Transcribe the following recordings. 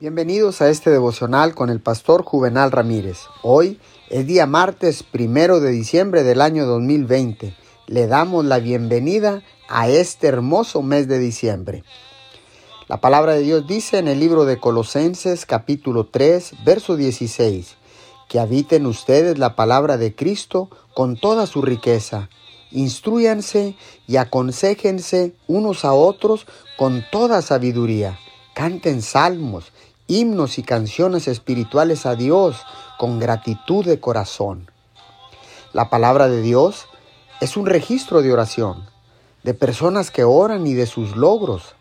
Bienvenidos a este devocional con el pastor Juvenal Ramírez. Hoy es día martes primero de diciembre del año 2020. Le damos la bienvenida a este hermoso mes de diciembre. La palabra de Dios dice en el libro de Colosenses capítulo 3, verso 16, que habiten ustedes la palabra de Cristo con toda su riqueza. Instruyanse y aconsejense unos a otros con toda sabiduría. Canten salmos himnos y canciones espirituales a Dios con gratitud de corazón. La palabra de Dios es un registro de oración, de personas que oran y de sus logros.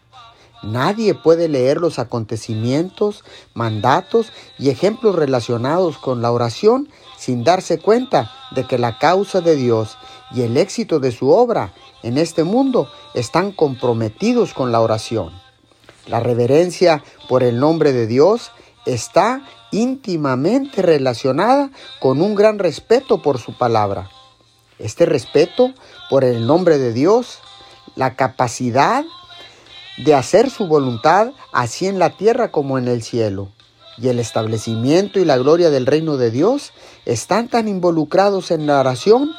Nadie puede leer los acontecimientos, mandatos y ejemplos relacionados con la oración sin darse cuenta de que la causa de Dios y el éxito de su obra en este mundo están comprometidos con la oración. La reverencia por el nombre de Dios está íntimamente relacionada con un gran respeto por su palabra. Este respeto por el nombre de Dios, la capacidad de hacer su voluntad así en la tierra como en el cielo, y el establecimiento y la gloria del reino de Dios están tan involucrados en la oración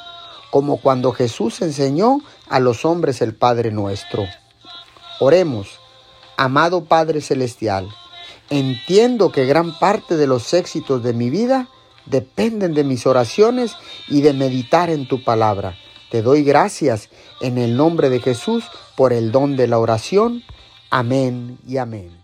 como cuando Jesús enseñó a los hombres el Padre nuestro. Oremos. Amado Padre Celestial, entiendo que gran parte de los éxitos de mi vida dependen de mis oraciones y de meditar en tu palabra. Te doy gracias en el nombre de Jesús por el don de la oración. Amén y amén.